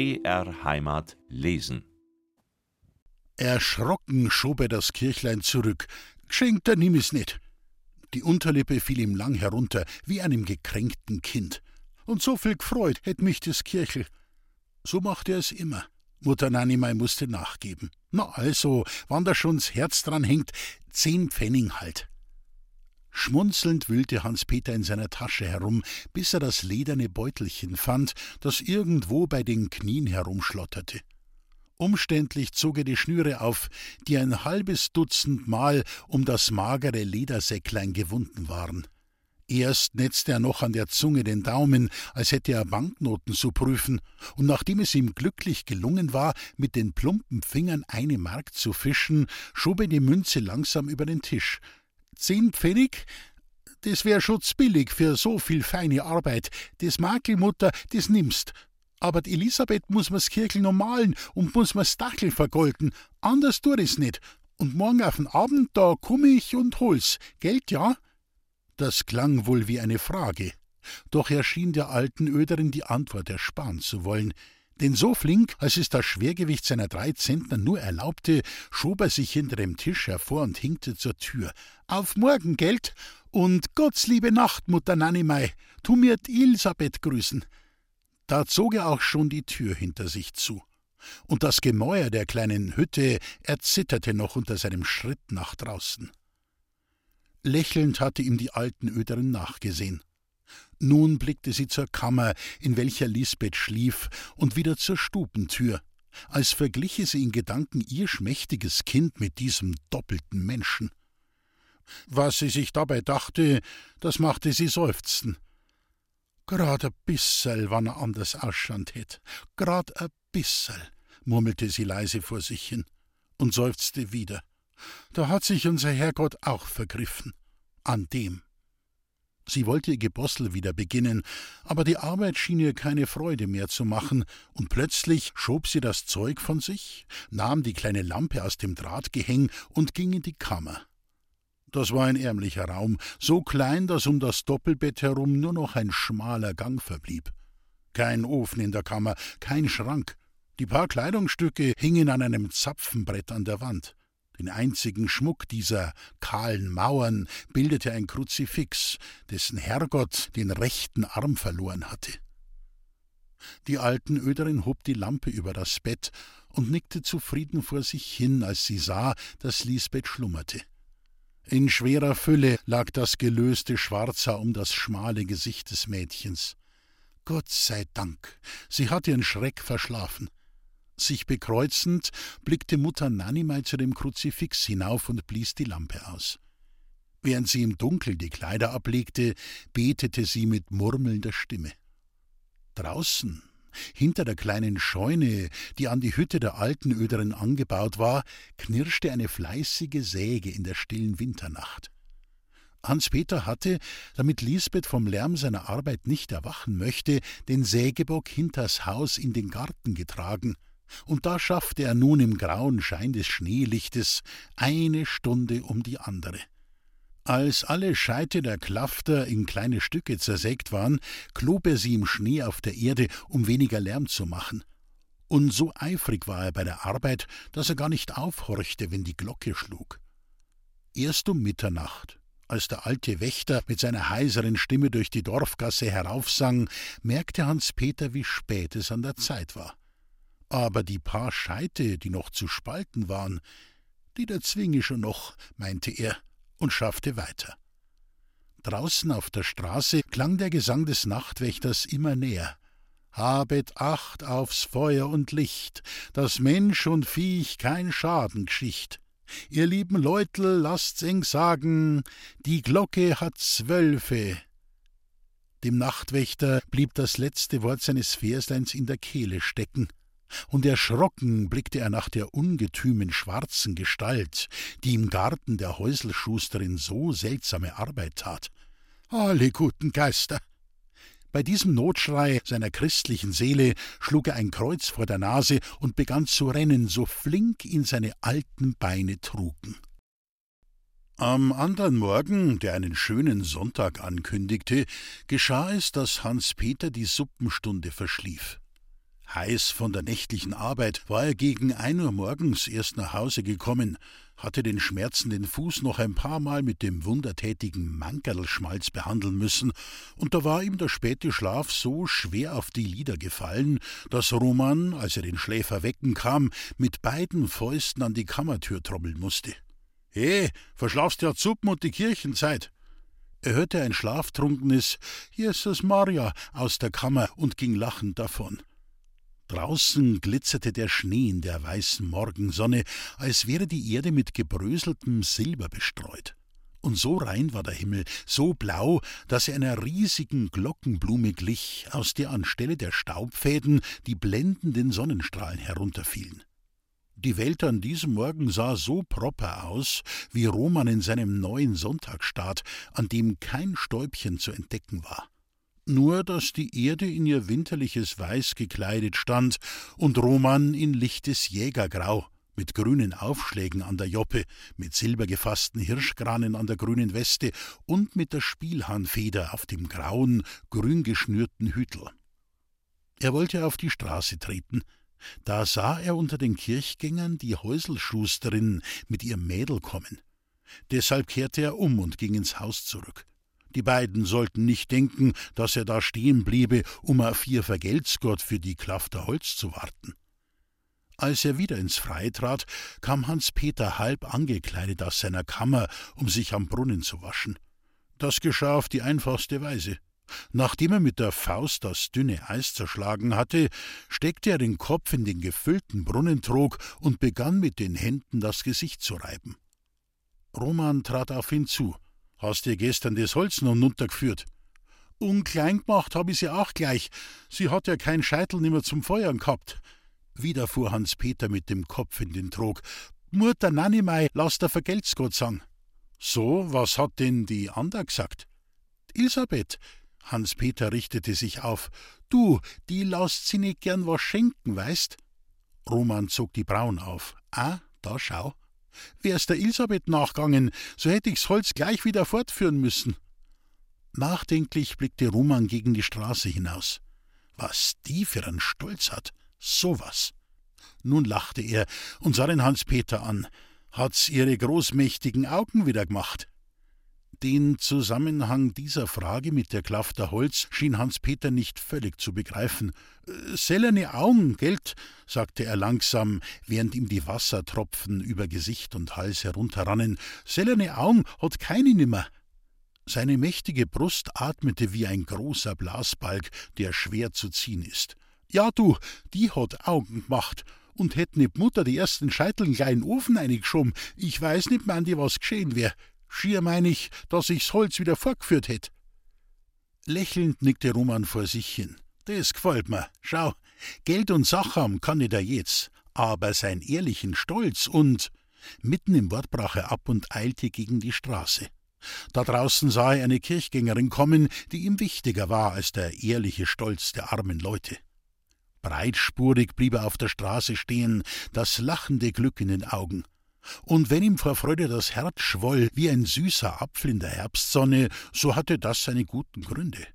BR Heimat lesen. Erschrocken schob er das Kirchlein zurück. Geschenkt er nimm es nicht. Die Unterlippe fiel ihm lang herunter, wie einem gekränkten Kind. Und so viel gefreut hätt mich das Kirchel. So machte er es immer. Mutter Nanimei musste nachgeben. Na also, wann da schon's Herz dran hängt, zehn Pfennig halt. Schmunzelnd wühlte Hans-Peter in seiner Tasche herum, bis er das lederne Beutelchen fand, das irgendwo bei den Knien herumschlotterte. Umständlich zog er die Schnüre auf, die ein halbes Dutzend Mal um das magere Ledersäcklein gewunden waren. Erst netzte er noch an der Zunge den Daumen, als hätte er Banknoten zu prüfen, und nachdem es ihm glücklich gelungen war, mit den plumpen Fingern eine Mark zu fischen, schob er die Münze langsam über den Tisch. Zehn Pfennig? Das wär schutzbillig für so viel feine Arbeit. Das Makelmutter, das nimmst. Aber die Elisabeth muss mir's Kirchel noch malen und muss mir's Dachel vergolden. Anders tut es nicht. Und morgen auf den Abend, da komm ich und hol's. Geld, ja? Das klang wohl wie eine Frage, doch er schien der alten Öderin die Antwort ersparen zu wollen, denn so flink, als es das Schwergewicht seiner drei Zentner nur erlaubte, schob er sich hinter dem Tisch hervor und hinkte zur Tür. Auf morgen, Geld! Und Gott's liebe Nacht, Mutter Nanimei! Tu mir Elisabeth grüßen! Da zog er auch schon die Tür hinter sich zu. Und das Gemäuer der kleinen Hütte erzitterte noch unter seinem Schritt nach draußen. Lächelnd hatte ihm die alten Öderin nachgesehen. Nun blickte sie zur Kammer, in welcher Lisbeth schlief, und wieder zur Stubentür, als vergliche sie in Gedanken ihr schmächtiges Kind mit diesem doppelten Menschen. Was sie sich dabei dachte, das machte sie seufzen. Grad a bisserl, wann er anders ausschaut hätt. Grad a bisserl, murmelte sie leise vor sich hin und seufzte wieder. Da hat sich unser Herrgott auch vergriffen. An dem. Sie wollte ihr Gebossel wieder beginnen, aber die Arbeit schien ihr keine Freude mehr zu machen, und plötzlich schob sie das Zeug von sich, nahm die kleine Lampe aus dem Drahtgehäng und ging in die Kammer. Das war ein ärmlicher Raum, so klein, dass um das Doppelbett herum nur noch ein schmaler Gang verblieb. Kein Ofen in der Kammer, kein Schrank. Die paar Kleidungsstücke hingen an einem Zapfenbrett an der Wand. Den einzigen Schmuck dieser kahlen Mauern bildete ein Kruzifix, dessen Herrgott den rechten Arm verloren hatte. Die alten Öderin hob die Lampe über das Bett und nickte zufrieden vor sich hin, als sie sah, dass Lisbeth schlummerte. In schwerer Fülle lag das gelöste Schwarzer um das schmale Gesicht des Mädchens. Gott sei Dank, sie hatte ihren Schreck verschlafen. Sich bekreuzend blickte Mutter Nanimei zu dem Kruzifix hinauf und blies die Lampe aus. Während sie im Dunkel die Kleider ablegte, betete sie mit murmelnder Stimme. Draußen, hinter der kleinen Scheune, die an die Hütte der alten Öderin angebaut war, knirschte eine fleißige Säge in der stillen Winternacht. Hans-Peter hatte, damit Lisbeth vom Lärm seiner Arbeit nicht erwachen möchte, den Sägebock hinters Haus in den Garten getragen – und da schaffte er nun im grauen Schein des Schneelichtes eine Stunde um die andere. Als alle Scheite der Klafter in kleine Stücke zersägt waren, klob er sie im Schnee auf der Erde, um weniger Lärm zu machen. Und so eifrig war er bei der Arbeit, dass er gar nicht aufhorchte, wenn die Glocke schlug. Erst um Mitternacht, als der alte Wächter mit seiner heiseren Stimme durch die Dorfgasse heraufsang, merkte Hans Peter, wie spät es an der Zeit war. Aber die paar Scheite, die noch zu spalten waren, die erzwinge schon noch, meinte er und schaffte weiter. Draußen auf der Straße klang der Gesang des Nachtwächters immer näher. Habet Acht aufs Feuer und Licht, dass Mensch und Viech kein Schaden gschicht. Ihr lieben Leutel, lasst's eng sagen, die Glocke hat Zwölfe. Dem Nachtwächter blieb das letzte Wort seines Versleins in der Kehle stecken und erschrocken blickte er nach der ungetümen schwarzen Gestalt, die im Garten der Häuselschusterin so seltsame Arbeit tat. Alle guten Geister! Bei diesem Notschrei seiner christlichen Seele schlug er ein Kreuz vor der Nase und begann zu rennen, so flink ihn seine alten Beine trugen. Am andern Morgen, der einen schönen Sonntag ankündigte, geschah es, dass Hans Peter die Suppenstunde verschlief. Heiß von der nächtlichen Arbeit war er gegen ein Uhr morgens erst nach Hause gekommen, hatte den schmerzenden Fuß noch ein paar Mal mit dem wundertätigen Mankerlschmalz behandeln müssen, und da war ihm der späte Schlaf so schwer auf die Lider gefallen, dass Roman, als er den Schläfer wecken kam, mit beiden Fäusten an die Kammertür trommeln musste. He, verschlafst ja Zuppen und die Kirchenzeit. Er hörte ein schlaftrunkenes Jesus Maria aus der Kammer und ging lachend davon. Draußen glitzerte der Schnee in der weißen Morgensonne, als wäre die Erde mit gebröseltem Silber bestreut. Und so rein war der Himmel, so blau, dass er einer riesigen Glockenblume glich, aus der anstelle der Staubfäden die blendenden Sonnenstrahlen herunterfielen. Die Welt an diesem Morgen sah so proper aus, wie Roman in seinem neuen Sonntagsstaat, an dem kein Stäubchen zu entdecken war nur dass die Erde in ihr winterliches Weiß gekleidet stand und Roman in lichtes Jägergrau, mit grünen Aufschlägen an der Joppe, mit silbergefassten Hirschgranen an der grünen Weste und mit der Spielhahnfeder auf dem grauen, grün geschnürten Hütel. Er wollte auf die Straße treten, da sah er unter den Kirchgängern die Häuselschusterin mit ihrem Mädel kommen. Deshalb kehrte er um und ging ins Haus zurück. Die beiden sollten nicht denken, dass er da stehen bliebe, um auf ihr Vergeltsgott für die Klafter Holz zu warten. Als er wieder ins Freie trat, kam Hans Peter halb angekleidet aus seiner Kammer, um sich am Brunnen zu waschen. Das geschah auf die einfachste Weise. Nachdem er mit der Faust das dünne Eis zerschlagen hatte, steckte er den Kopf in den gefüllten Brunnentrog und begann mit den Händen das Gesicht zu reiben. Roman trat auf ihn zu. Hast dir gestern das Holz noch runtergeführt? Unklein gemacht hab ich sie auch gleich. Sie hat ja kein Scheitel nimmer zum Feuern gehabt. Wieder fuhr Hans Peter mit dem Kopf in den Trog. Mutter Nanimei, lass der vergelt's Gott sagen. So, was hat denn die Ander gesagt? Elisabeth. Hans Peter richtete sich auf. Du, die lasst sie nicht gern was schenken, weißt? Roman zog die Brauen auf. Ah, da schau. Wär's der Elisabeth nachgangen, so hätte ich's Holz gleich wieder fortführen müssen. Nachdenklich blickte Roman gegen die Straße hinaus. Was die für einen Stolz hat, sowas. Nun lachte er und sah den Hans-Peter an. Hat's ihre großmächtigen Augen wieder gemacht? Den Zusammenhang dieser Frage mit der Klafter Holz schien Hans-Peter nicht völlig zu begreifen. Äh, Sellerne Augen, gelt, sagte er langsam, während ihm die Wassertropfen über Gesicht und Hals herunterrannen. Sellerne Augen hat keine nimmer. Seine mächtige Brust atmete wie ein großer Blasbalg, der schwer zu ziehen ist. Ja, du, die hat Augen gemacht. Und hätt nicht Mutter die ersten Scheitel in kleinen Ofen eingeschoben, ich weiß nicht, mehr an die was geschehen wär. Schier mein ich, dass ich's Holz wieder vorgeführt hätt. Lächelnd nickte Roman vor sich hin. Das gefällt mir. Schau, Geld und Sach haben kann nicht er jetzt, aber sein ehrlichen Stolz und. Mitten im Wort brach er ab und eilte gegen die Straße. Da draußen sah er eine Kirchgängerin kommen, die ihm wichtiger war als der ehrliche Stolz der armen Leute. Breitspurig blieb er auf der Straße stehen, das lachende Glück in den Augen. Und wenn ihm vor Freude das Herz schwoll wie ein süßer Apfel in der Herbstsonne, so hatte das seine guten Gründe.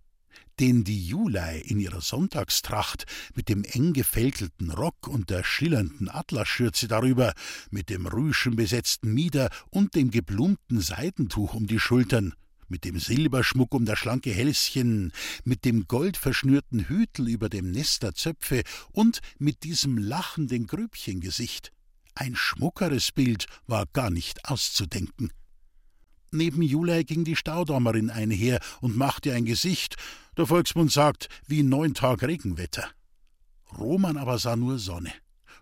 Denn die Julei in ihrer Sonntagstracht, mit dem eng gefältelten Rock und der schillernden Atlasschürze darüber, mit dem rüschenbesetzten Mieder und dem geblumten Seidentuch um die Schultern, mit dem Silberschmuck um das schlanke Hälschen, mit dem goldverschnürten Hütel über dem Nest der Zöpfe und mit diesem lachenden Grübchengesicht, ein schmuckeres Bild war gar nicht auszudenken. Neben Julei ging die Staudammerin einher und machte ein Gesicht, der Volksmund sagt, wie neun Tag Regenwetter. Roman aber sah nur Sonne.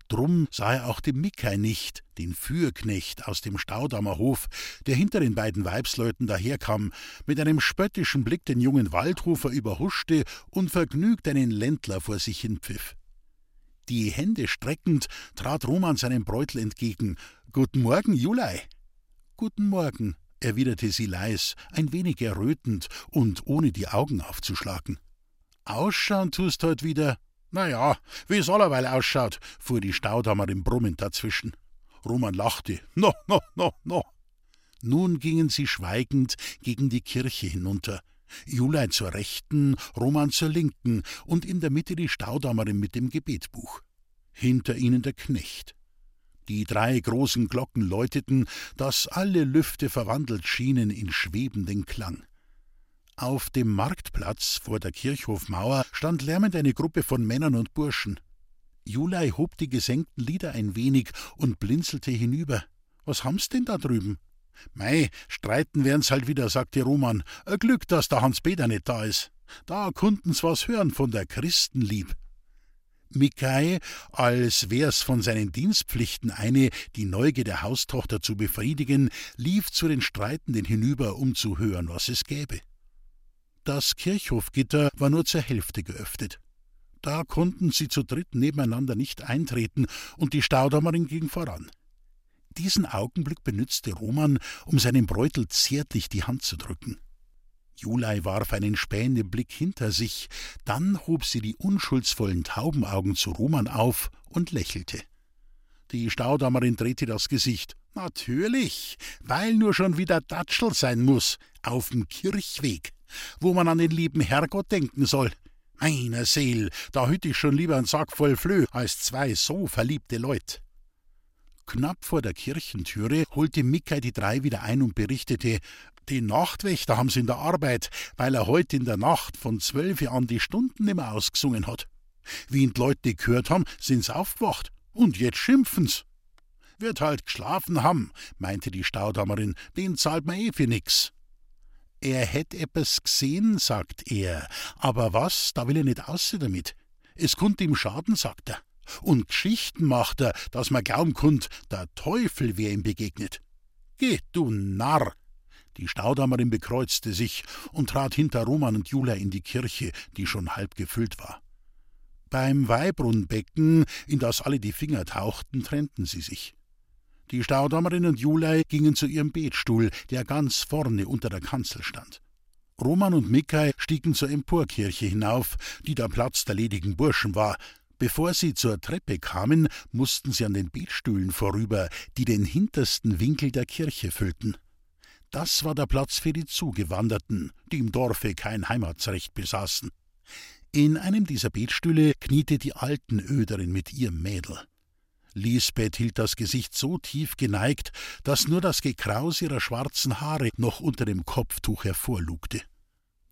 Drum sah er auch den Mickey nicht, den Fürknecht aus dem Staudammer Hof, der hinter den beiden Weibsleuten daherkam, mit einem spöttischen Blick den jungen Waldhofer überhuschte und vergnügt einen Ländler vor sich hinpfiff. Die Hände streckend trat Roman seinem Bräutel entgegen. Guten Morgen, Julei. Guten Morgen, erwiderte sie leis, ein wenig errötend und ohne die Augen aufzuschlagen. Ausschauen tust heut wieder. Na ja, wie's allerweil ausschaut, fuhr die Staudammerin brummend dazwischen. Roman lachte. No, no, no, no. Nun gingen sie schweigend gegen die Kirche hinunter. Julei zur rechten, Roman zur linken und in der Mitte die Staudammerin mit dem Gebetbuch. Hinter ihnen der Knecht. Die drei großen Glocken läuteten, dass alle Lüfte verwandelt schienen in schwebenden Klang. Auf dem Marktplatz vor der Kirchhofmauer stand lärmend eine Gruppe von Männern und Burschen. Julei hob die gesenkten Lieder ein wenig und blinzelte hinüber. Was haben's denn da drüben? Mei, streiten werden's halt wieder, sagte Roman. Ein Glück, dass der Hans-Peter nicht da ist. Da kunden's was hören von der Christenlieb. Mikai, als wär's von seinen Dienstpflichten eine, die Neugier der Haustochter zu befriedigen, lief zu den Streitenden hinüber, um zu hören, was es gäbe. Das Kirchhofgitter war nur zur Hälfte geöffnet. Da konnten sie zu dritt nebeneinander nicht eintreten, und die Staudammerin ging voran. Diesen Augenblick benützte Roman, um seinem Bräutel zärtlich die Hand zu drücken. Julei warf einen spähenden Blick hinter sich, dann hob sie die unschuldsvollen Taubenaugen zu Roman auf und lächelte. Die Staudammerin drehte das Gesicht. Natürlich, weil nur schon wieder Datschel sein muss, auf'm Kirchweg, wo man an den lieben Herrgott denken soll. Meiner Seel, da hütt ich schon lieber einen Sack voll Flöh als zwei so verliebte Leut. Knapp vor der Kirchentüre holte Mickey die drei wieder ein und berichtete, die Nachtwächter haben's in der Arbeit, weil er heute in der Nacht von zwölf an die Stunden nimmer ausgesungen hat. Wie ihn die Leute gehört haben, sind's aufgewacht. Und jetzt schimpfen's. Wird halt geschlafen haben, meinte die Staudammerin, den zahlt man eh für nix. Er hätt etwas gesehen, sagt er, aber was, da will er nicht aussehen damit. Es kunnt ihm schaden, sagt er. Und Geschichten macht er, dass man glauben kunnt, der Teufel wär ihm begegnet. Geh, du Narr! Die Staudammerin bekreuzte sich und trat hinter Roman und Jula in die Kirche, die schon halb gefüllt war. Beim Weihbrunnbecken, in das alle die Finger tauchten, trennten sie sich. Die Staudammerin und Julei gingen zu ihrem Betstuhl, der ganz vorne unter der Kanzel stand. Roman und Mikai stiegen zur Emporkirche hinauf, die der Platz der ledigen Burschen war, Bevor sie zur Treppe kamen, mussten sie an den Betstühlen vorüber, die den hintersten Winkel der Kirche füllten. Das war der Platz für die Zugewanderten, die im Dorfe kein Heimatsrecht besaßen. In einem dieser Betstühle kniete die Altenöderin mit ihrem Mädel. Lisbeth hielt das Gesicht so tief geneigt, dass nur das Gekraus ihrer schwarzen Haare noch unter dem Kopftuch hervorlugte.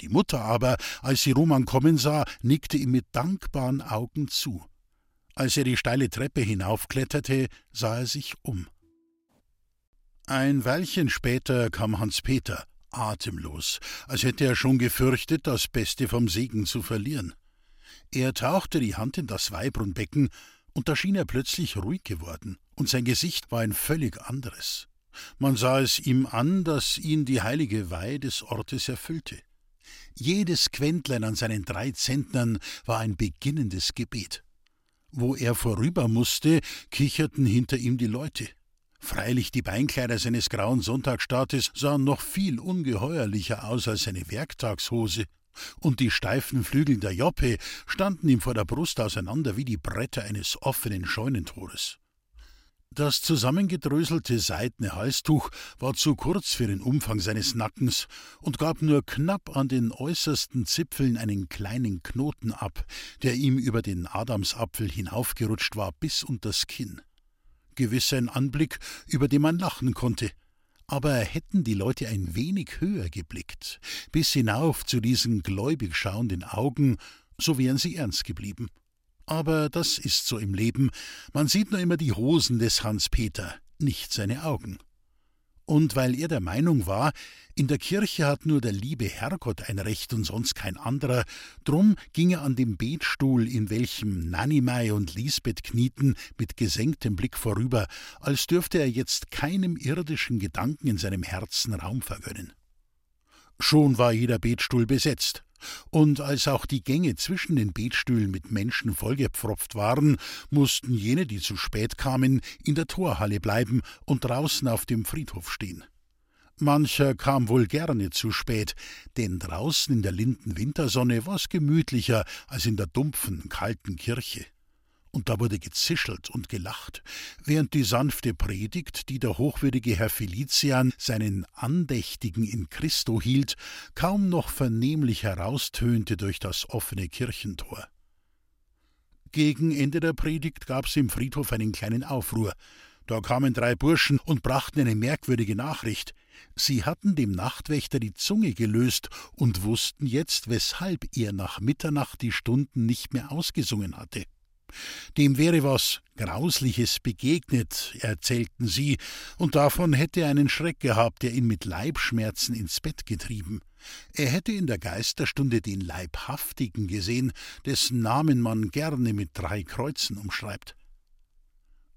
Die Mutter aber, als sie Roman kommen sah, nickte ihm mit dankbaren Augen zu. Als er die steile Treppe hinaufkletterte, sah er sich um. Ein Weilchen später kam Hans Peter, atemlos, als hätte er schon gefürchtet, das Beste vom Segen zu verlieren. Er tauchte die Hand in das Weibrunnbecken, und da schien er plötzlich ruhig geworden, und sein Gesicht war ein völlig anderes. Man sah es ihm an, dass ihn die heilige Weih des Ortes erfüllte. Jedes Quäntlein an seinen drei Zentnern war ein beginnendes Gebet. Wo er vorüber musste, kicherten hinter ihm die Leute. Freilich die Beinkleider seines grauen Sonntagsstaates sahen noch viel ungeheuerlicher aus als seine Werktagshose, und die steifen Flügel der Joppe standen ihm vor der Brust auseinander wie die Bretter eines offenen Scheunentores. Das zusammengedröselte seidene Halstuch war zu kurz für den Umfang seines Nackens und gab nur knapp an den äußersten Zipfeln einen kleinen Knoten ab, der ihm über den Adamsapfel hinaufgerutscht war bis unters Kinn. Gewiss ein Anblick, über den man lachen konnte. Aber hätten die Leute ein wenig höher geblickt, bis hinauf zu diesen gläubig schauenden Augen, so wären sie ernst geblieben. Aber das ist so im Leben, man sieht nur immer die Hosen des Hans Peter, nicht seine Augen. Und weil er der Meinung war, in der Kirche hat nur der liebe Herrgott ein Recht und sonst kein anderer, drum ging er an dem Betstuhl, in welchem Nanimei und Lisbeth knieten, mit gesenktem Blick vorüber, als dürfte er jetzt keinem irdischen Gedanken in seinem Herzen Raum vergönnen. Schon war jeder Betstuhl besetzt, und als auch die Gänge zwischen den Betstühlen mit Menschen vollgepfropft waren, mussten jene, die zu spät kamen, in der Torhalle bleiben und draußen auf dem Friedhof stehen. Mancher kam wohl gerne zu spät, denn draußen in der linden Wintersonne war's gemütlicher als in der dumpfen, kalten Kirche. Und da wurde gezischelt und gelacht, während die sanfte Predigt, die der hochwürdige Herr Felician seinen Andächtigen in Christo hielt, kaum noch vernehmlich heraustönte durch das offene Kirchentor. Gegen Ende der Predigt gab's im Friedhof einen kleinen Aufruhr. Da kamen drei Burschen und brachten eine merkwürdige Nachricht. Sie hatten dem Nachtwächter die Zunge gelöst und wussten jetzt, weshalb er nach Mitternacht die Stunden nicht mehr ausgesungen hatte. Dem wäre was Grausliches begegnet, erzählten sie, und davon hätte er einen Schreck gehabt, der ihn mit Leibschmerzen ins Bett getrieben. Er hätte in der Geisterstunde den Leibhaftigen gesehen, dessen Namen man gerne mit drei Kreuzen umschreibt.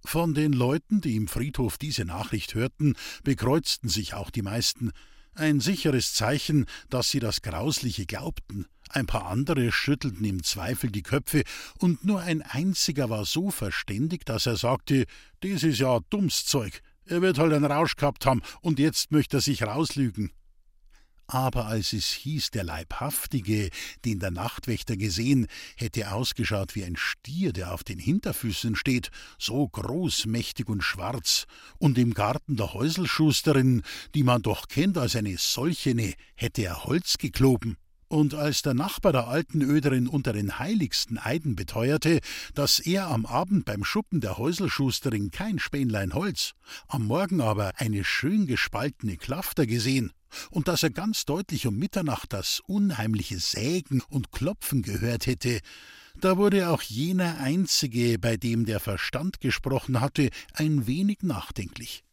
Von den Leuten, die im Friedhof diese Nachricht hörten, bekreuzten sich auch die meisten, ein sicheres Zeichen, dass sie das Grausliche glaubten. Ein paar andere schüttelten im Zweifel die Köpfe, und nur ein einziger war so verständig, dass er sagte: Das ist ja dummes Zeug. Er wird halt einen Rausch gehabt haben, und jetzt möchte er sich rauslügen. Aber als es hieß, der Leibhaftige, den der Nachtwächter gesehen, hätte ausgeschaut wie ein Stier, der auf den Hinterfüßen steht, so groß, mächtig und schwarz, und im Garten der Häuselschusterin, die man doch kennt als eine solchene, hätte er Holz gekloben. Und als der Nachbar der alten Öderin unter den heiligsten Eiden beteuerte, dass er am Abend beim Schuppen der Häuselschusterin kein Spähnlein Holz, am Morgen aber eine schön gespaltene Klafter gesehen, und dass er ganz deutlich um Mitternacht das unheimliche Sägen und Klopfen gehört hätte, da wurde auch jener Einzige, bei dem der Verstand gesprochen hatte, ein wenig nachdenklich.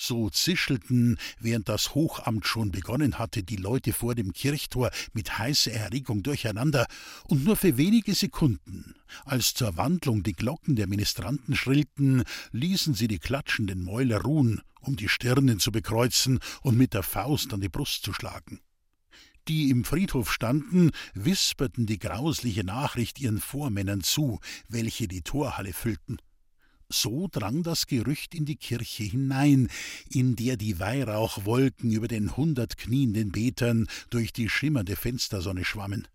So zischelten, während das Hochamt schon begonnen hatte, die Leute vor dem Kirchtor mit heißer Erregung durcheinander, und nur für wenige Sekunden, als zur Wandlung die Glocken der Ministranten schrillten, ließen sie die klatschenden Mäuler ruhen, um die Stirnen zu bekreuzen und mit der Faust an die Brust zu schlagen. Die im Friedhof standen, wisperten die grausliche Nachricht ihren Vormännern zu, welche die Torhalle füllten. So drang das Gerücht in die Kirche hinein, in der die Weihrauchwolken über den hundert knienden Betern durch die schimmernde Fenstersonne schwammen.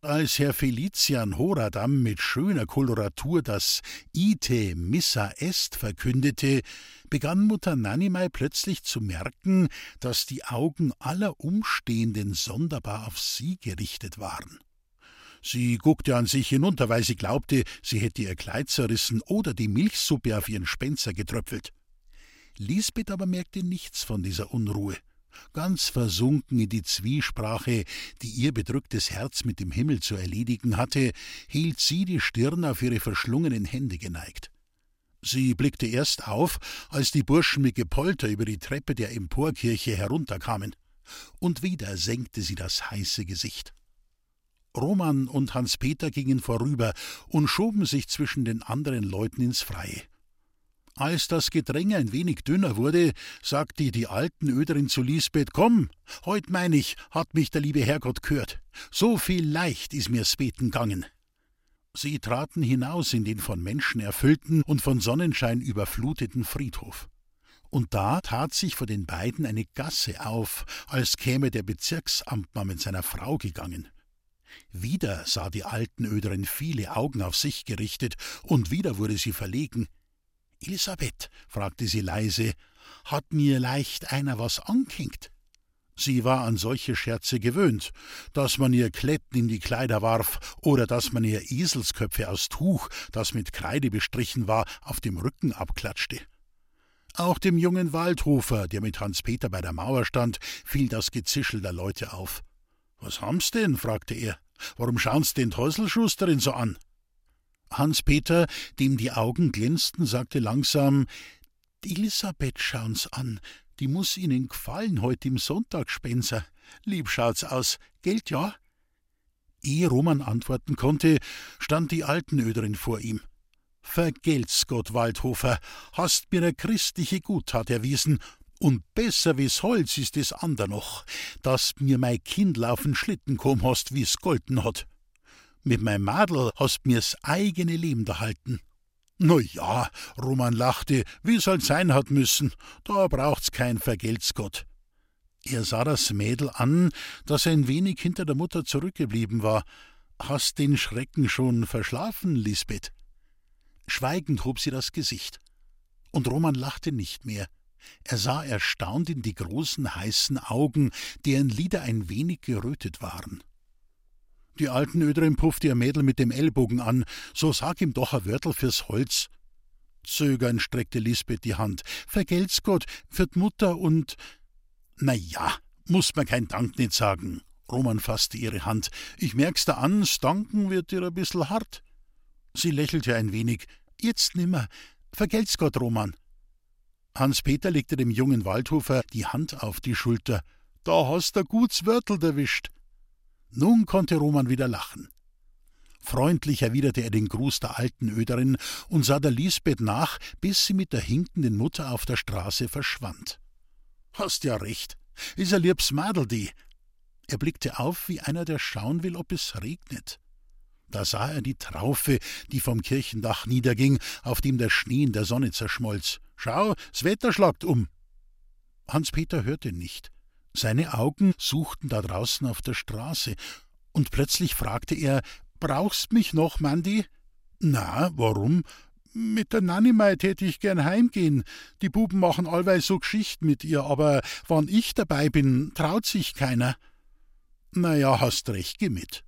Als Herr Felician Horadam mit schöner Koloratur das Ite Missa Est verkündete, begann Mutter Nanimei plötzlich zu merken, dass die Augen aller Umstehenden sonderbar auf sie gerichtet waren. Sie guckte an sich hinunter, weil sie glaubte, sie hätte ihr Kleid zerrissen oder die Milchsuppe auf ihren Spenzer getröpfelt. Lisbeth aber merkte nichts von dieser Unruhe. Ganz versunken in die Zwiesprache, die ihr bedrücktes Herz mit dem Himmel zu erledigen hatte, hielt sie die Stirn auf ihre verschlungenen Hände geneigt. Sie blickte erst auf, als die Burschen mit Gepolter über die Treppe der Emporkirche herunterkamen. Und wieder senkte sie das heiße Gesicht. Roman und Hans-Peter gingen vorüber und schoben sich zwischen den anderen Leuten ins Freie. Als das Gedränge ein wenig dünner wurde, sagte die alten Öderin zu Lisbeth: Komm, heut mein ich, hat mich der liebe Herrgott gehört. So viel leicht is mir's beten gangen. Sie traten hinaus in den von Menschen erfüllten und von Sonnenschein überfluteten Friedhof. Und da tat sich vor den beiden eine Gasse auf, als käme der Bezirksamtmann mit seiner Frau gegangen. Wieder sah die Altenöderin viele Augen auf sich gerichtet, und wieder wurde sie verlegen. Elisabeth, fragte sie leise, hat mir leicht einer was ankinkt? Sie war an solche Scherze gewöhnt, dass man ihr Kletten in die Kleider warf oder dass man ihr Eselsköpfe aus Tuch, das mit Kreide bestrichen war, auf dem Rücken abklatschte. Auch dem jungen Waldhofer, der mit Hans Peter bei der Mauer stand, fiel das Gezischel der Leute auf. Was haben's denn? fragte er. Warum schauen's den Teusselschusterin so an? Hans-Peter, dem die Augen glänzten, sagte langsam: Die Elisabeth schauen's an. Die muss Ihnen gefallen heut im Sonntagsspenser. Lieb schaut's aus. Geld, ja? Ehe Roman antworten konnte, stand die Altenöderin vor ihm. Vergelt's Gott, Waldhofer, hast mir ne christliche Guttat erwiesen und besser wie's Holz ist es ander noch, dass mir mei Kind auf'n Schlitten kom hast, wie's golden hat. Mit mei Madel hast mir's eigene Leben erhalten. No ja, Roman lachte, wie's halt sein hat müssen, da braucht's kein Vergeltsgott. Er sah das Mädel an, das ein wenig hinter der Mutter zurückgeblieben war. Hast den Schrecken schon verschlafen, Lisbeth? Schweigend hob sie das Gesicht. Und Roman lachte nicht mehr. Er sah erstaunt in die großen heißen Augen, deren Lider ein wenig gerötet waren. Die alten Öderin puffte ihr Mädel mit dem Ellbogen an, so sag ihm doch ein Wörtel fürs Holz. Zögernd streckte Lisbeth die Hand. Vergelt's Gott, für d Mutter und. Na ja, muss man kein Dank nicht sagen. Roman fasste ihre Hand. Ich merk's da an, s Danken wird dir ein bissel hart. Sie lächelte ein wenig. Jetzt nimmer. Vergelt's Gott, Roman. Hans-Peter legte dem jungen Waldhofer die Hand auf die Schulter. Da hast du guts Wörtel erwischt. Nun konnte Roman wieder lachen. Freundlich erwiderte er den Gruß der alten Öderin und sah der Lisbeth nach, bis sie mit der hinkenden Mutter auf der Straße verschwand. Hast ja recht, is a liebs Madel die. Er blickte auf, wie einer, der schauen will, ob es regnet. Da sah er die Traufe, die vom Kirchendach niederging, auf dem der Schnee in der Sonne zerschmolz. Schau, s Wetter schlagt um. Hans-Peter hörte nicht. Seine Augen suchten da draußen auf der Straße, und plötzlich fragte er: Brauchst mich noch, Mandy? Na, warum? Mit der Nanimei tät ich gern heimgehen. Die Buben machen allweil so Geschichten mit ihr, aber wann ich dabei bin, traut sich keiner. Na ja, hast recht, geh mit.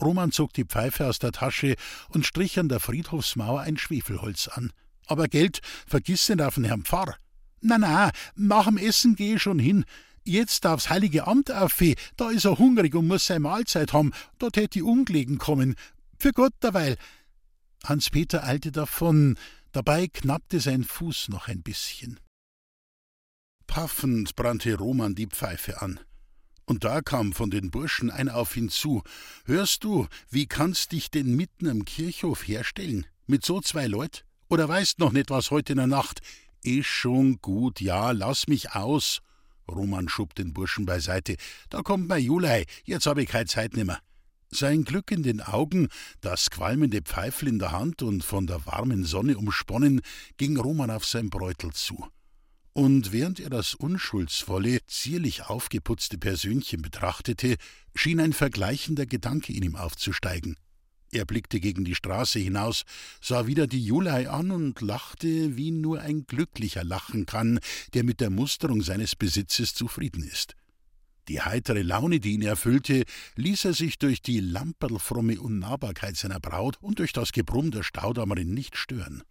Roman zog die Pfeife aus der Tasche und strich an der Friedhofsmauer ein Schwefelholz an. Aber Geld vergiss nicht auf den Herrn Pfarr. Na, na, nach dem Essen geh ich schon hin. Jetzt aufs heilige Amt auffe, da is er hungrig und muss seine Mahlzeit haben, da tät die ungelegen kommen. Für Gott derweil. Hans-Peter eilte davon, dabei knappte sein Fuß noch ein bisschen. Paffend brannte Roman die Pfeife an. Und da kam von den Burschen einer auf ihn zu. Hörst du, wie kannst dich denn mitten am Kirchhof herstellen? Mit so zwei Leut? Oder weißt noch nicht was heute in der Nacht? Ist schon gut, ja, lass mich aus. Roman schob den Burschen beiseite. Da kommt mein Julei, jetzt hab ich keine Zeit nimmer. Sein Glück in den Augen, das qualmende Pfeifel in der Hand und von der warmen Sonne umsponnen, ging Roman auf sein Bräutel zu. Und während er das unschuldsvolle, zierlich aufgeputzte Persönchen betrachtete, schien ein vergleichender Gedanke in ihm aufzusteigen. Er blickte gegen die Straße hinaus, sah wieder die Julei an und lachte, wie nur ein Glücklicher lachen kann, der mit der Musterung seines Besitzes zufrieden ist. Die heitere Laune, die ihn erfüllte, ließ er sich durch die lamperlfromme Unnahbarkeit seiner Braut und durch das Gebrumm der Staudammerin nicht stören.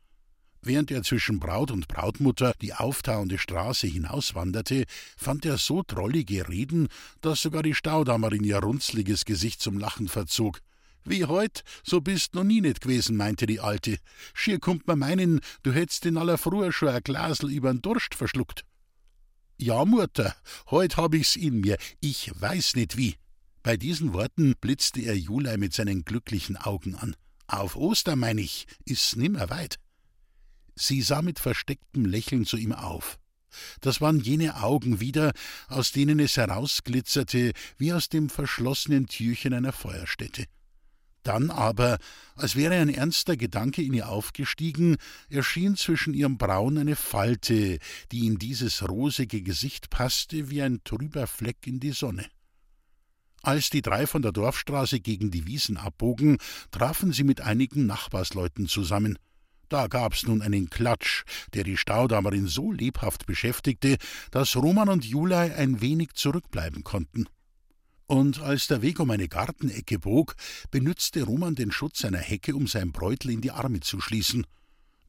Während er zwischen Braut und Brautmutter die auftauende Straße hinauswanderte, fand er so drollige Reden, dass sogar die Staudammerin ihr runzliges Gesicht zum Lachen verzog. Wie heut, so bist noch nie nicht gewesen, meinte die Alte. Schier kommt man meinen, du hättest in aller Früh schon ein Glasel übern Durst verschluckt. Ja, Mutter, heut hab ich's in mir, ich weiß nicht wie. Bei diesen Worten blitzte er Julei mit seinen glücklichen Augen an. Auf Ostern, mein ich, ist's nimmer weit. Sie sah mit verstecktem Lächeln zu ihm auf. Das waren jene Augen wieder, aus denen es herausglitzerte wie aus dem verschlossenen Türchen einer Feuerstätte. Dann aber, als wäre ein ernster Gedanke in ihr aufgestiegen, erschien zwischen ihrem Brauen eine Falte, die in dieses rosige Gesicht passte wie ein trüber Fleck in die Sonne. Als die drei von der Dorfstraße gegen die Wiesen abbogen, trafen sie mit einigen Nachbarsleuten zusammen. Da gab's nun einen Klatsch, der die Staudammerin so lebhaft beschäftigte, dass Roman und Julei ein wenig zurückbleiben konnten und als der Weg um eine Gartenecke bog, benützte Roman den Schutz einer Hecke, um sein Bräutel in die Arme zu schließen.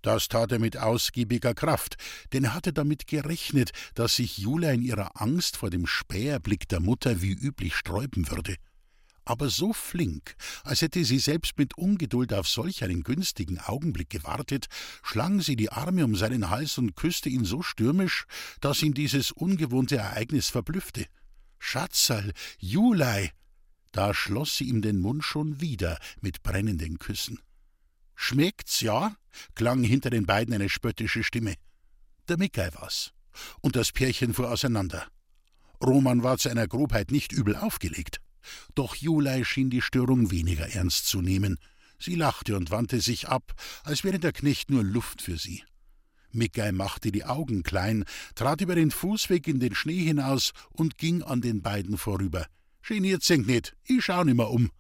Das tat er mit ausgiebiger Kraft, denn er hatte damit gerechnet, dass sich Julia in ihrer Angst vor dem Späherblick der Mutter wie üblich sträuben würde. Aber so flink, als hätte sie selbst mit Ungeduld auf solch einen günstigen Augenblick gewartet, schlang sie die Arme um seinen Hals und küsste ihn so stürmisch, dass ihn dieses ungewohnte Ereignis verblüffte. Schatzerl, Julei! Da schloss sie ihm den Mund schon wieder mit brennenden Küssen. Schmeckt's, ja? klang hinter den beiden eine spöttische Stimme. Der Mickey war's. Und das Pärchen fuhr auseinander. Roman war zu einer Grobheit nicht übel aufgelegt. Doch Julei schien die Störung weniger ernst zu nehmen. Sie lachte und wandte sich ab, als wäre der Knecht nur Luft für sie. Mickey machte die Augen klein, trat über den Fußweg in den Schnee hinaus und ging an den beiden vorüber. Geniert sich nicht, ich schau nimmer um.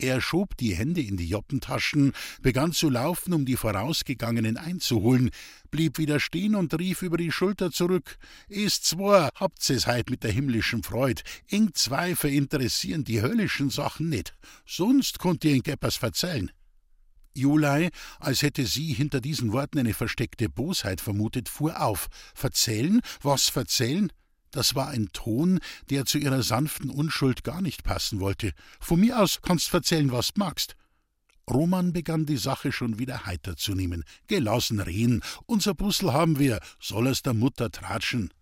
Er schob die Hände in die Joppentaschen, begann zu laufen, um die Vorausgegangenen einzuholen, blieb wieder stehen und rief über die Schulter zurück: Ist zwar, habt's es heut mit der himmlischen Freud, ing zwei verinteressieren die höllischen Sachen nicht, sonst konnt ihr ing etwas verzeihen. Julei, als hätte sie hinter diesen Worten eine versteckte Bosheit vermutet, fuhr auf. Verzählen? Was verzählen? Das war ein Ton, der zu ihrer sanften Unschuld gar nicht passen wollte. Von mir aus kannst verzählen, was du magst. Roman begann die Sache schon wieder heiter zu nehmen. Gelassen reden, unser Bussel haben wir, soll es der Mutter tratschen.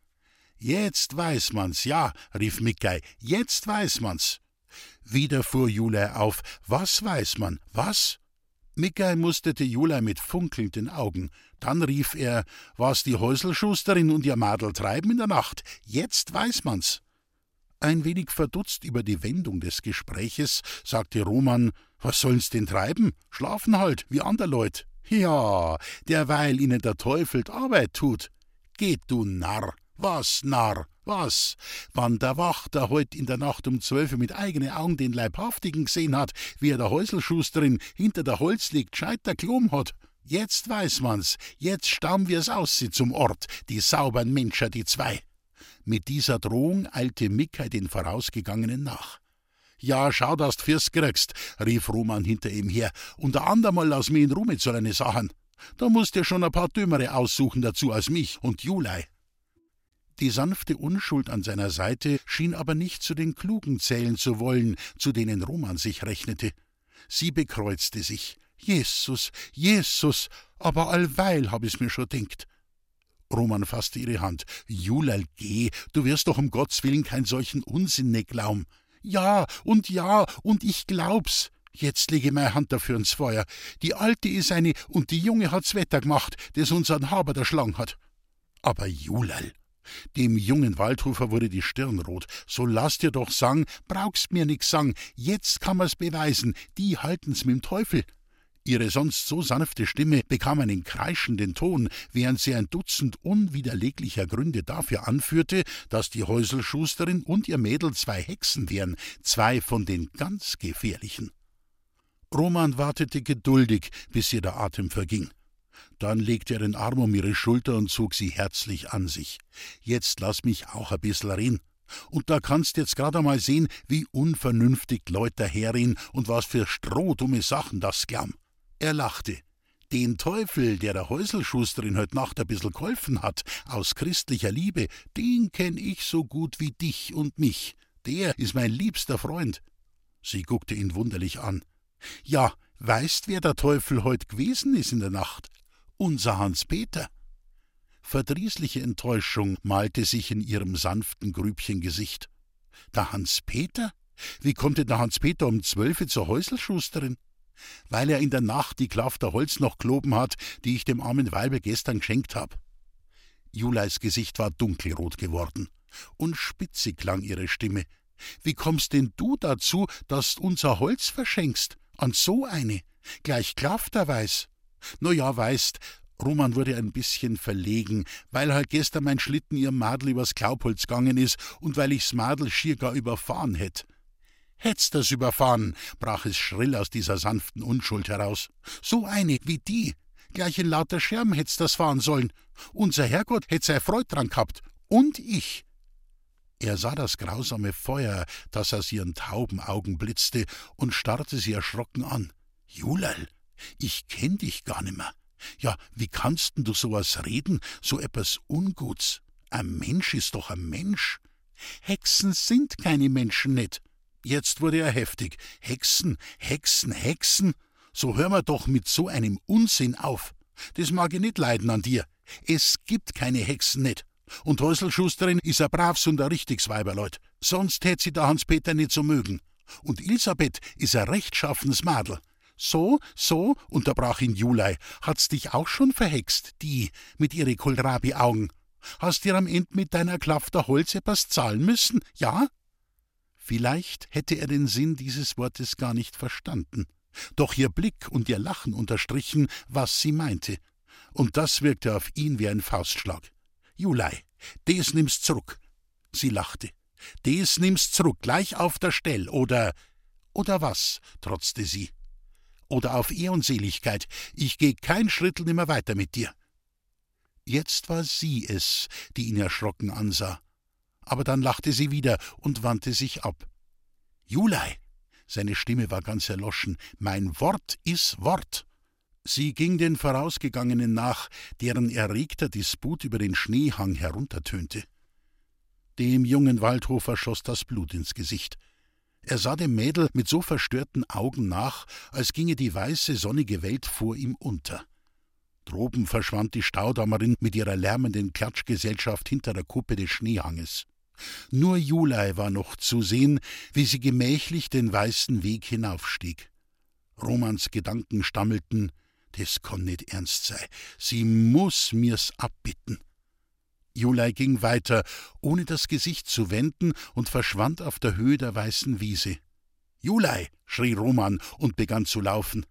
Jetzt weiß man's, ja, rief Mickey, jetzt weiß man's. Wieder fuhr Julei auf. Was weiß man? Was? Mickey musterte Julei mit funkelnden Augen. Dann rief er, was die Häuselschusterin und ihr Madel treiben in der Nacht. Jetzt weiß man's. Ein wenig verdutzt über die Wendung des Gespräches, sagte Roman, was sollen's denn treiben? Schlafen halt, wie ander Leut. Ja, derweil ihnen der Teufel Arbeit tut. Geht, du Narr. Was, Narr, was? Wann der Wachter heut in der Nacht um zwölf mit eigenen Augen den Leibhaftigen gesehen hat, wie er der Häuselschusterin hinter der Holz liegt, scheiter klom hat. Jetzt weiß man's, jetzt stauen wir's aus sie zum Ort, die saubern Menscher, die zwei. Mit dieser Drohung eilte Mickey den Vorausgegangenen nach. Ja, schau, dass du Fürst kriegst, rief Roman hinter ihm her, und der andermal lass mich in Ruhe mit so Sachen. Da musst dir schon ein paar Dümmere aussuchen dazu als mich und Julei. Die sanfte Unschuld an seiner Seite schien aber nicht zu den Klugen zählen zu wollen, zu denen Roman sich rechnete. Sie bekreuzte sich. Jesus, Jesus, aber allweil hab ich's mir schon denkt. Roman fasste ihre Hand. Julal, geh, du wirst doch um Gottes Willen kein solchen Unsinn ne glauben. Ja, und ja, und ich glaub's. Jetzt lege meine Hand dafür ins Feuer. Die Alte is eine und die Junge hat's Wetter gemacht, das unseren Haber der Schlang hat. Aber Julal, dem jungen Waldhofer wurde die Stirn rot. So lass dir doch sang, brauchst mir nix sang. Jetzt kann man's beweisen, die halten's mit'm Teufel. Ihre sonst so sanfte Stimme bekam einen kreischenden Ton, während sie ein Dutzend unwiderleglicher Gründe dafür anführte, dass die Häuselschusterin und ihr Mädel zwei Hexen wären, zwei von den ganz gefährlichen. Roman wartete geduldig, bis ihr der Atem verging. Dann legte er den Arm um ihre Schulter und zog sie herzlich an sich. Jetzt lass mich auch ein bissl reden. Und da kannst jetzt grad einmal sehen, wie unvernünftig Leute daherreden und was für strohdumme Sachen das glam. Er lachte. Den Teufel, der der Häuselschusterin heut Nacht ein bissl geholfen hat, aus christlicher Liebe, den kenn ich so gut wie dich und mich. Der ist mein liebster Freund. Sie guckte ihn wunderlich an. Ja, weißt, wer der Teufel heut gewesen ist in der Nacht? Unser Hans-Peter. Verdrießliche Enttäuschung malte sich in ihrem sanften Grübchengesicht. Der Hans-Peter? Wie konnte der Hans-Peter um zwölfe zur Häuselschusterin? Weil er in der Nacht die Klafter Holz noch kloben hat, die ich dem armen Weibe gestern geschenkt hab. Juleis Gesicht war dunkelrot geworden, und spitzig klang ihre Stimme. Wie kommst denn du dazu, dass unser Holz verschenkst? An so eine? Gleich klafterweis? No ja, weißt, Roman wurde ein bisschen verlegen, weil halt gestern mein Schlitten ihrem Madel übers Glaubholz gegangen ist und weil ich's Madel schier gar überfahren hätt. Hätt's das überfahren, brach es schrill aus dieser sanften Unschuld heraus. So eine wie die. Gleich in lauter Scherben hätt's das fahren sollen. Unser Herrgott hätt sei Freud dran gehabt. Und ich. Er sah das grausame Feuer, das aus ihren tauben Augen blitzte, und starrte sie erschrocken an. Julal, ich kenn dich gar nimmer. Ja, wie kannst denn du sowas reden, so etwas Unguts? Ein Mensch ist doch ein Mensch. Hexen sind keine Menschen net. Jetzt wurde er heftig. Hexen, Hexen, Hexen. So hör mir doch mit so einem Unsinn auf. Das mag ich nicht leiden an dir. Es gibt keine Hexen net. Und Häuselschusterin is a bravs und a richtigs Weiberleut. Sonst hätt sie der Hans-Peter nicht so mögen. Und Elisabeth is a rechtschaffenes Madel. So, so, unterbrach ihn Julei, hat's dich auch schon verhext, die, mit ihre Kohlrabi-Augen. Hast dir am End mit deiner Klafter Holz etwas zahlen müssen, ja? Vielleicht hätte er den Sinn dieses Wortes gar nicht verstanden. Doch ihr Blick und ihr Lachen unterstrichen, was sie meinte. Und das wirkte auf ihn wie ein Faustschlag. Julei, des nimmst zurück. Sie lachte. Des nimmst zurück, gleich auf der Stell, oder oder was? trotzte sie. Oder auf Ehr und Seligkeit, ich geh kein Schrittel nimmer weiter mit dir. Jetzt war sie es, die ihn erschrocken ansah. Aber dann lachte sie wieder und wandte sich ab. Julei! Seine Stimme war ganz erloschen. Mein Wort ist Wort. Sie ging den Vorausgegangenen nach, deren erregter Disput über den Schneehang heruntertönte. Dem jungen Waldhofer schoss das Blut ins Gesicht. Er sah dem Mädel mit so verstörten Augen nach, als ginge die weiße, sonnige Welt vor ihm unter. Droben verschwand die Staudammerin mit ihrer lärmenden Klatschgesellschaft hinter der Kuppe des Schneehanges. Nur Julei war noch zu sehen, wie sie gemächlich den weißen Weg hinaufstieg. Romans Gedanken stammelten, das kann nicht ernst sei. Sie muss mir's abbitten. Julei ging weiter, ohne das Gesicht zu wenden, und verschwand auf der Höhe der weißen Wiese. Julei! schrie Roman und begann zu laufen.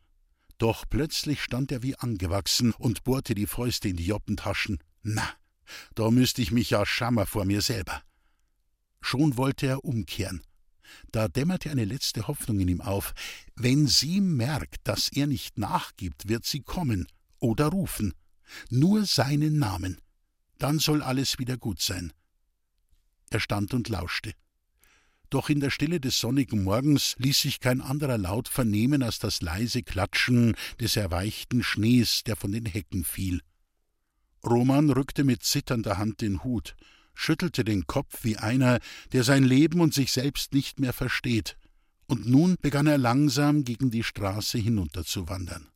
Doch plötzlich stand er wie angewachsen und bohrte die Fäuste in die Joppentaschen. Na, da müsste ich mich ja schammer vor mir selber. Schon wollte er umkehren. Da dämmerte eine letzte Hoffnung in ihm auf. Wenn sie merkt, dass er nicht nachgibt, wird sie kommen oder rufen. Nur seinen Namen. Dann soll alles wieder gut sein. Er stand und lauschte. Doch in der Stille des sonnigen Morgens ließ sich kein anderer Laut vernehmen als das leise Klatschen des erweichten Schnees, der von den Hecken fiel. Roman rückte mit zitternder Hand den Hut schüttelte den Kopf wie einer, der sein Leben und sich selbst nicht mehr versteht, und nun begann er langsam gegen die Straße hinunterzuwandern.